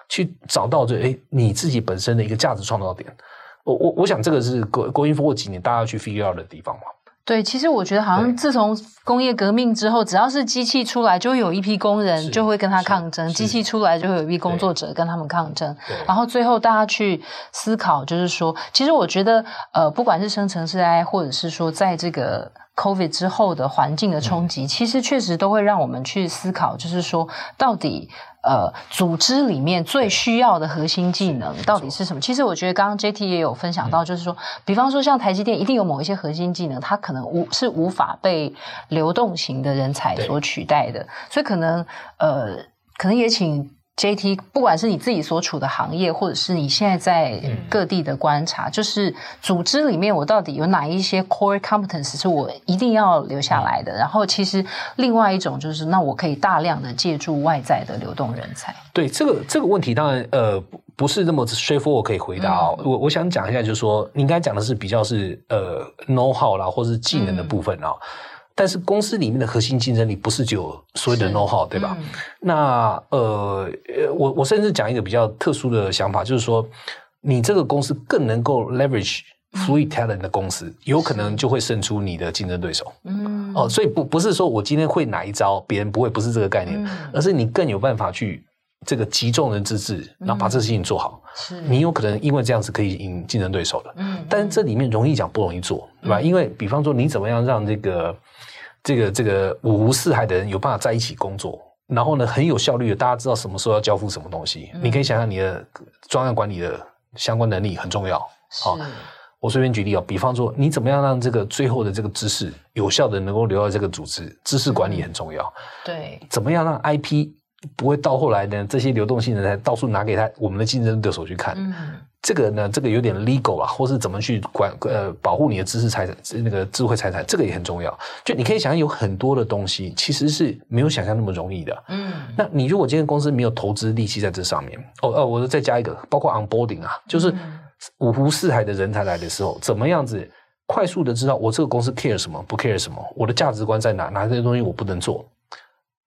Speaker 3: 去找到这诶你自己本身的一个价值创造点。我我我想这个是 going forward 几年大家要去 figure out 的地方嘛。
Speaker 2: 对，其实我觉得好像自从工业革命之后，只要是机器出来，就会有一批工人就会跟他抗争；机器出来，就会有一批工作者跟他们抗争。然后最后大家去思考，就是说，其实我觉得，呃，不管是生成式 AI，或者是说在这个 COVID 之后的环境的冲击，嗯、其实确实都会让我们去思考，就是说，到底。呃，组织里面最需要的核心技能到底是什么？其实我觉得刚刚 JT 也有分享到，就是说，嗯、比方说像台积电，一定有某一些核心技能，它可能无是无法被流动型的人才所取代的，所以可能呃，可能也请。JT，不管是你自己所处的行业，或者是你现在在各地的观察，嗯、就是组织里面我到底有哪一些 core competence 是我一定要留下来的？嗯、然后，其实另外一种就是，那我可以大量的借助外在的流动人才。对这个这个问题，当然呃不是那么 straightforward 可以回答哦。嗯、我我想讲一下，就是说，你刚才讲的是比较是呃 know how 啦，或是技能的部分啊。嗯但是公司里面的核心竞争力不是只有所谓的 know how，对吧？嗯、那呃，我我甚至讲一个比较特殊的想法，就是说，你这个公司更能够 leverage Free talent 的公司，嗯、有可能就会胜出你的竞争对手。嗯，哦，所以不不是说我今天会哪一招，别人不会，不是这个概念，嗯、而是你更有办法去这个集众人之智，然后把这个事情做好。你有可能因为这样子可以赢竞争对手的。嗯，但是这里面容易讲不容易做，对吧？嗯、因为比方说，你怎么样让这个。这个这个五湖四海的人有办法在一起工作，然后呢，很有效率的，大家知道什么时候要交付什么东西。嗯、你可以想象你的专案管理的相关能力很重要。好、哦，我随便举例哦，比方说你怎么样让这个最后的这个知识有效的能够留在这个组织，知识管理很重要。嗯、对，怎么样让 IP 不会到后来呢？这些流动性人才到处拿给他我们的竞争对手去看。嗯这个呢，这个有点 legal 啊，或是怎么去管呃保护你的知识财产，那个智慧财产，这个也很重要。就你可以想象，有很多的东西其实是没有想象那么容易的。嗯，那你如果今天公司没有投资力气在这上面，哦哦，我再加一个，包括 onboarding 啊，就是五湖四海的人才来的时候，怎么样子
Speaker 3: 快速的知道我这个公司 care 什么，不 care 什么，我的价值观在哪，哪些东西我不能做。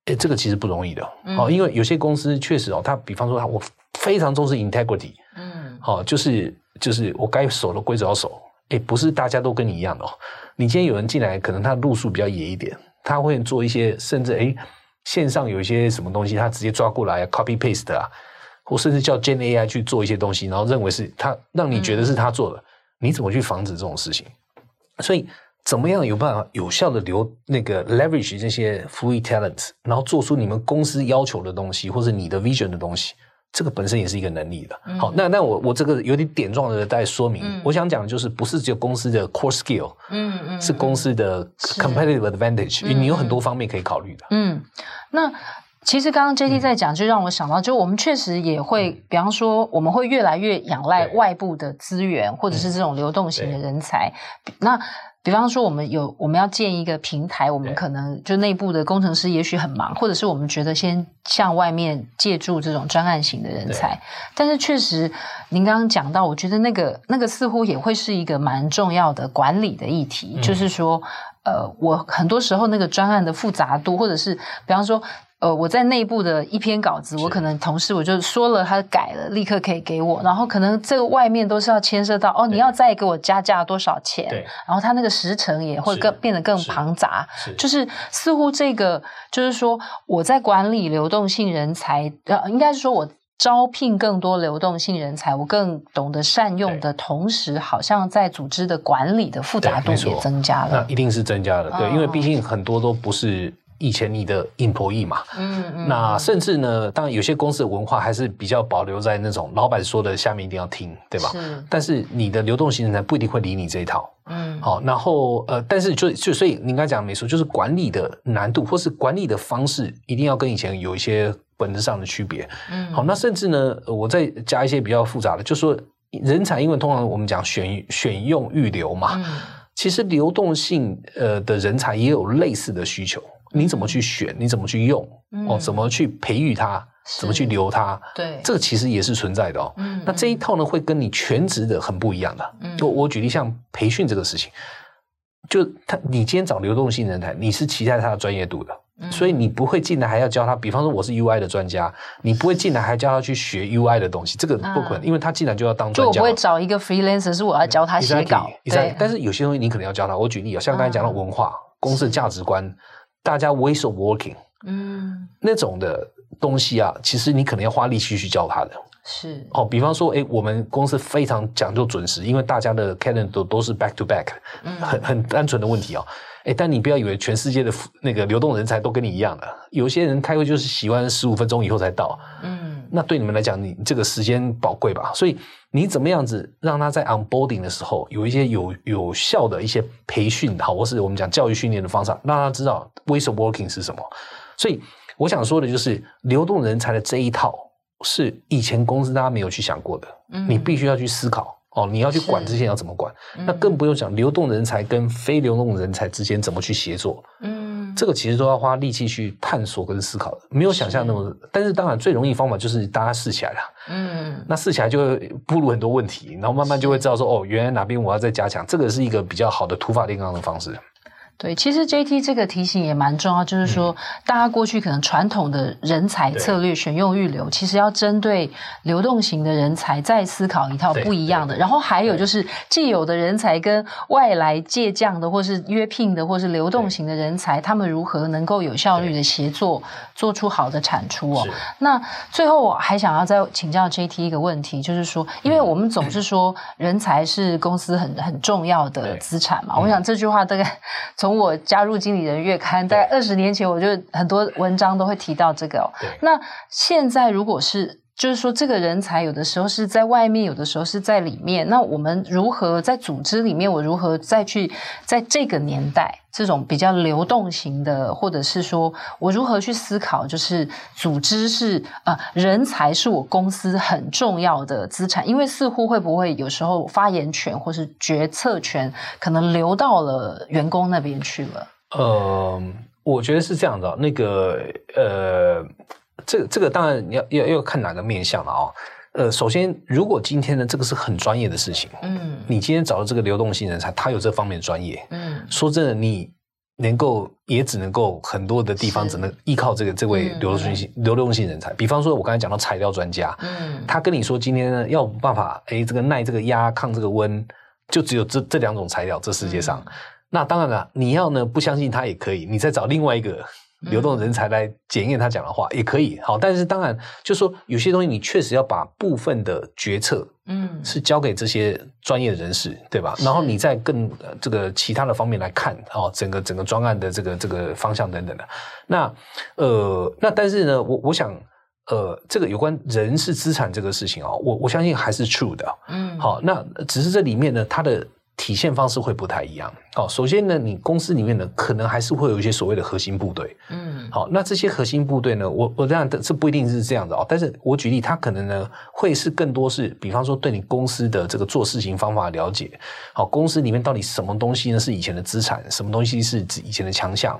Speaker 3: 诶，这个其实不容易的，哦，因为有些公司确实哦，他比方说他我非常重视 integrity，嗯，好，就是就是我该守的规则要守，哎，不是大家都跟你一样的哦。你今天有人进来，可能他路数比较野一点，他会做一些，甚至哎，线上有一些什么东西，他直接抓过来 copy paste 啊，或甚至叫 Gen AI 去做一些东西，然后认为是他让你觉得是他做的，你怎么去防止这种事情？所以。怎么样有办法有效的留那个 leverage 这些 free talent，然后做出你们公司要求的东西，或者你的 vision 的东西，这个本身也是一个能力的。嗯、好，那那我我这个有点点状的在说明，嗯、我想讲的就是不是只有公司的 core skill，嗯嗯，是公司的 competitive advantage，你有很多方面可以考虑的。
Speaker 2: 嗯，那。其实刚刚 JT 在讲，就让我想到，就我们确实也会，比方说，我们会越来越仰赖外部的资源，或者是这种流动型的人才。那比方说，我们有我们要建一个平台，我们可能就内部的工程师也许很忙，或者是我们觉得先向外面借助这种专案型的人才。但是确实，您刚刚讲到，我觉得那个那个似乎也会是一个蛮重要的管理的议题，就是说，呃，我很多时候那个专案的复杂度，或者是比方说。呃，我在内部的一篇稿子，我可能同事我就说了，他改了，立刻可以给我。然后可能这个外面都是要牵涉到哦，你要再给我加价多少钱？对。然后他那个时程也会更变得更庞杂。是。就是似乎这个就是说，我在管理流动性人才，呃，应该是说我招聘更多流动性人才，我更懂得善用的同时，好像在组织的管理的复杂度也增加了。
Speaker 3: 那一定是增加了，对，因为毕竟很多都不是。以前你的 employee 嘛，嗯嗯，那甚至呢，当然有些公司的文化还是比较保留在那种老板说的下面一定要听，对吧？是。但是你的流动性人才不一定会理你这一套，嗯。好，然后呃，但是就就所以你刚才讲的没错，就是管理的难度或是管理的方式一定要跟以前有一些本质上的区别。嗯。好，那甚至呢，我再加一些比较复杂的，就是说人才，因为通常我们讲选选用预留嘛，嗯。其实流动性呃的人才也有类似的需求。你怎么去选？你怎么去用？嗯、哦，怎么去培育它？怎么去留它？对，这个其实也是存在的哦。嗯，那这一套呢，会跟你全职的很不一样的。嗯，就我举例，像培训这个事情，就他，你今天找流动性人才，你是期待他的专业度的，嗯、所以你不会进来还要教他。比方说，我是 UI 的专家，你不会进来还教他去学 UI 的东西，这个不可能，啊、因为他进来就要当专家。就我不会
Speaker 2: 找一个 freelancer 是我要教他写稿，对。
Speaker 3: 但是有些东西你可能要教他。我举例啊，像刚才讲的文化、嗯、公司的价值观。大家 ways of working，嗯，那种的东西啊，其实你可能要花力气去教他的。是。哦，比方说，诶，我们公司非常讲究准时，因为大家的 calendar 都都是 back to back，嗯，很很单纯的问题哦。诶，但你不要以为全世界的那个流动人才都跟你一样的，有些人开会就是喜欢十五分钟以后才到，嗯，那对你们来讲，你这个时间宝贵吧？所以。你怎么样子让他在 onboarding 的时候有一些有有效的一些培训，好，或是我们讲教育训练的方式，让他知道 ways of working 是什么。所以我想说的就是，流动人才的这一套是以前公司大家没有去想过的，嗯，你必须要去思考哦，你要去管这些要怎么管，那更不用讲流动人才跟非流动人才之间怎么去协作，嗯。这个其实都要花力气去探索跟思考的，没有想象那么。是但是当然最容易方法就是大家试起来了，嗯，那试起来就会暴露很多问题，然后慢慢就会知道说，哦，原来哪边我要再加强，这个是一个比较好的土法炼钢的方式。
Speaker 2: 对，其实 JT 这个提醒也蛮重要，就是说，大家过去可能传统的人才策略选用预留，其实要针对流动型的人才再思考一套不一样的。然后还有就是，既有的人才跟外来借将的，或是约聘的，或是流动型的人才，他们如何能够有效率的协作，做出好的产出哦。那最后我还想要再请教 JT 一个问题，就是说，因为我们总是说人才是公司很很重要的资产嘛，我想这句话大概 从从我加入经理人月刊，大概二十年前，我就很多文章都会提到这个哦。那现在如果是，就是说这个人才有的时候是在外面，有的时候是在里面，那我们如何在组织里面，我如何再去在这个年代这种比较流动型的，或者是说我如何去思考，就是组织是啊、人才是我公司很重要的资产，因为似乎会不会有时候发言权或是决策权可能流到了员工那边去了？
Speaker 3: 呃，我觉得是这样的，那个呃，这个、这个当然你要要要看哪个面向了啊、哦。呃，首先，如果今天呢，这个是很专业的事情，嗯，你今天找到这个流动性人才，他有这方面的专业，嗯，说真的，你能够也只能够很多的地方只能依靠这个这位流动性、嗯、流动性人才。比方说，我刚才讲到材料专家，嗯，他跟你说今天呢要办法，哎，这个耐这个压、抗这个温，就只有这这两种材料，这世界上，嗯、那当然了，你要呢不相信他也可以，你再找另外一个。流动人才来检验他讲的话也可以，好，但是当然就是说有些东西你确实要把部分的决策，嗯，是交给这些专业人士，对吧？然后你再更这个其他的方面来看，哦，整个整个专案的这个这个方向等等的。那呃，那但是呢，我我想，呃，这个有关人是资产这个事情啊，我我相信还是 true 的，嗯，好，那只是这里面呢，它的。体现方式会不太一样。好，首先呢，你公司里面呢，可能还是会有一些所谓的核心部队。嗯，好，那这些核心部队呢，我我这样这不一定是这样的哦。但是我举例，他可能呢，会是更多是，比方说对你公司的这个做事情方法了解。好，公司里面到底什么东西呢是以前的资产，什么东西是指以前的强项。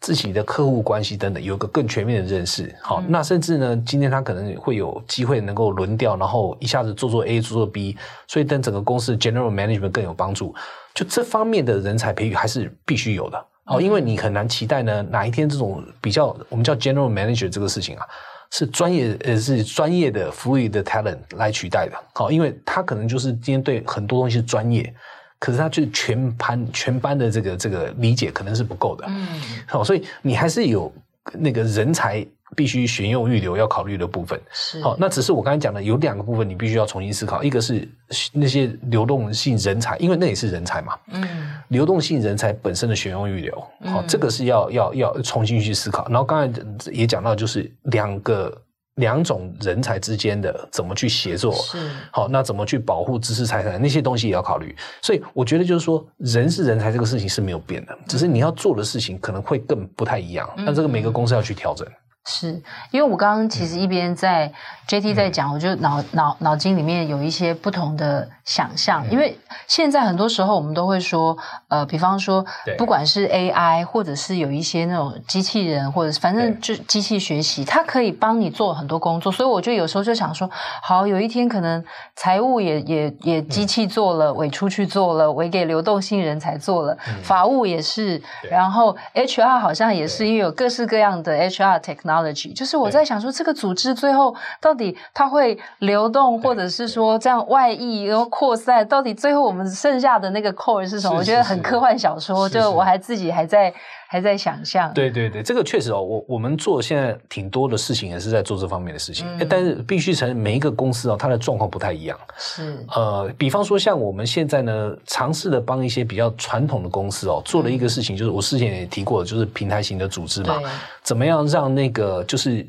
Speaker 3: 自己的客户关系等等，有个更全面的认识。好，嗯、那甚至呢，今天他可能会有机会能够轮调，然后一下子做做 A，做做 B，所以对整个公司 general management 更有帮助。就这方面的人才培育还是必须有的。好，嗯、因为你很难期待呢，哪一天这种比较我们叫 general manager 这个事情啊，是专业呃是专业的服务的 talent 来取代的。好，因为他可能就是今天对很多东西是专业。可是他就全班全班的这个这个理解可能是不够的，嗯，好，所以你还是有那个人才必须选用预留要考虑的部分，是。好，那只是我刚才讲的有两个部分你必须要重新思考，一个是那些流动性人才，因为那也是人才嘛，嗯，流动性人才本身的选用预留，好，这个是要要要重新去思考，然后刚才也讲到就是两个。两种人才之间的怎么去协作？是好，那怎么去保护知识财产？那些东西也要考虑。所以我觉得就是说，人是人才这个事情是没有变的，只是你要做的事情可能会更不太一样。那这个每个公司要去调整。
Speaker 2: 是因为我刚刚其实一边在 JT 在讲，嗯、我就脑脑脑筋里面有一些不同的想象。嗯、因为现在很多时候我们都会说，呃，比方说，不管是 AI 或者是有一些那种机器人，或者是反正就机器学习，它可以帮你做很多工作。所以我就有时候就想说，好，有一天可能财务也也也机器做了，委出去做了，委给流动性人才做了，嗯、法务也是，然后 HR 好像也是，因为有各式各样的 HR technology。就是我在想说，这个组织最后到底它会流动，或者是说这样外溢然后扩散，到底最后我们剩下的那个 core 是什么？我觉得很科幻小说，就我还自己还在还在想象。
Speaker 3: 对对对，这个确实哦，我我们做现在挺多的事情，也是在做这方面的事情。但是必须承认，每一个公司哦，它的状况不太一样。是呃，比方说像我们现在呢，尝试的帮一些比较传统的公司哦，做了一个事情，就是我之前也提过，就是平台型的组织嘛。怎么样让那个就是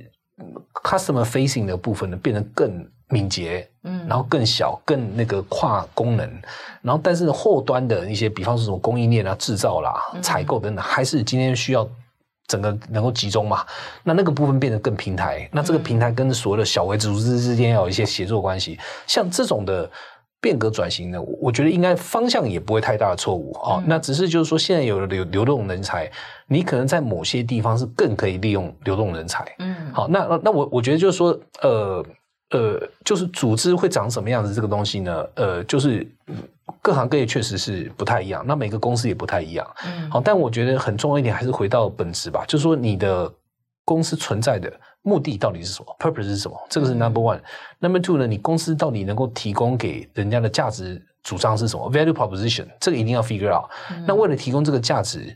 Speaker 3: customer facing 的部分呢，变得更敏捷，嗯，然后更小、更那个跨功能，然后但是后端的一些，比方说什么供应链啊、制造啦、采购等等，还是今天需要整个能够集中嘛？那那个部分变得更平台，那这个平台跟所谓的小微组织之间要有一些协作关系，像这种的。变革转型呢，我觉得应该方向也不会太大的错误啊。嗯、那只是就是说，现在有了流流动人才，你可能在某些地方是更可以利用流动人才。嗯，好，那那我我觉得就是说，呃呃，就是组织会长什么样子这个东西呢？呃，就是各行各业确实是不太一样，那每个公司也不太一样。嗯，好，但我觉得很重要一点还是回到本质吧，就是说你的公司存在的。目的到底是什么？Purpose 是什么？这个是 number one。Number two 呢？你公司到底能够提供给人家的价值主张是什么？Value proposition 这个一定要 figure out。嗯、那为了提供这个价值，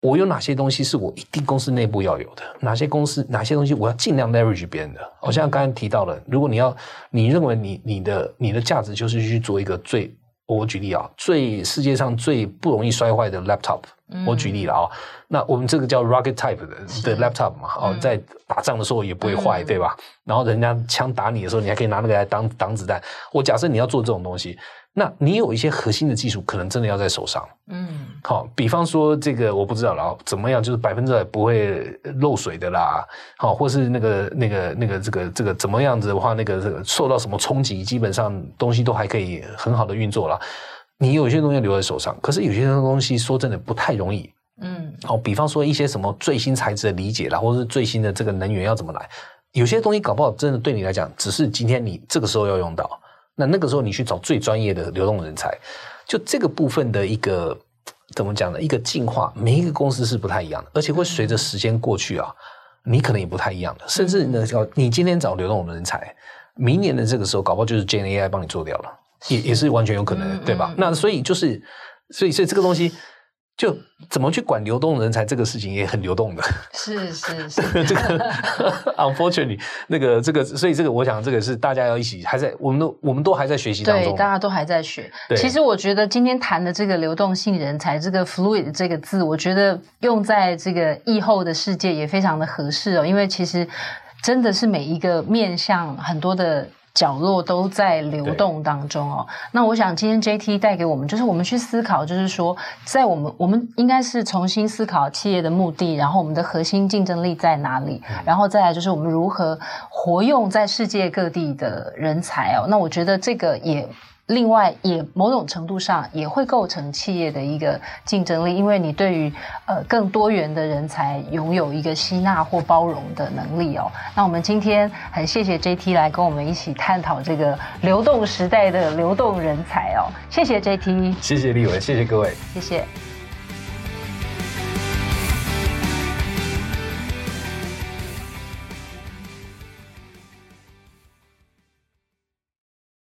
Speaker 3: 我有哪些东西是我一定公司内部要有的？哪些公司哪些东西我要尽量 leverage 别人的？好、嗯、像刚才提到了，如果你要你认为你你的你的价值就是去做一个最，我举例啊，最世界上最不容易摔坏的 laptop。我举例了啊，那我们这个叫 rugged type 的的 laptop 嘛，哦，在打仗的时候也不会坏，对吧？然后人家枪打你的时候，你还可以拿那个来挡挡子弹。我假设你要做这种东西，那你有一些核心的技术，可能真的要在手上。嗯，好，比方说这个我不知道了，怎么样，就是百分之百不会漏水的啦，好，或是那个那个那个这个这个怎么样子的话，那个这个受到什么冲击，基本上东西都还可以很好的运作了。你有些东西留在手上，可是有些东西说真的不太容易。嗯，好，比方说一些什么最新材质的理解啦，或者是最新的这个能源要怎么来，有些东西搞不好真的对你来讲，只是今天你这个时候要用到，那那个时候你去找最专业的流动人才，就这个部分的一个怎么讲呢？一个进化，每一个公司是不太一样的，而且会随着时间过去啊，你可能也不太一样的，甚至呢，你今天找流动人才，明年的这个时候，搞不好就是 Gen AI 帮你做掉了，也也是完全有可能的，对吧？那所以就是，所以所以这个东西。就怎么去管流动人才这个事情也很流动的，
Speaker 2: 是是是，
Speaker 3: 这个 unfortunately 那个这个，所以这个我想这个是大家要一起还在，我们都我们都还在学习当中，
Speaker 2: 对，大家都还在学。其实我觉得今天谈的这个流动性人才，这个 fluid 这个字，我觉得用在这个疫后的世界也非常的合适哦，因为其实真的是每一个面向很多的。角落都在流动当中哦。那我想今天 JT 带给我们，就是我们去思考，就是说，在我们我们应该是重新思考企业的目的，然后我们的核心竞争力在哪里，然后再来就是我们如何活用在世界各地的人才哦。那我觉得这个也。另外，也某种程度上也会构成企业的一个竞争力，因为你对于呃更多元的人才拥有一个吸纳或包容的能力哦。那我们今天很谢谢 JT 来跟我们一起探讨这个流动时代的流动人才哦，谢谢 JT，
Speaker 3: 谢谢立文，谢谢各位，
Speaker 2: 谢谢。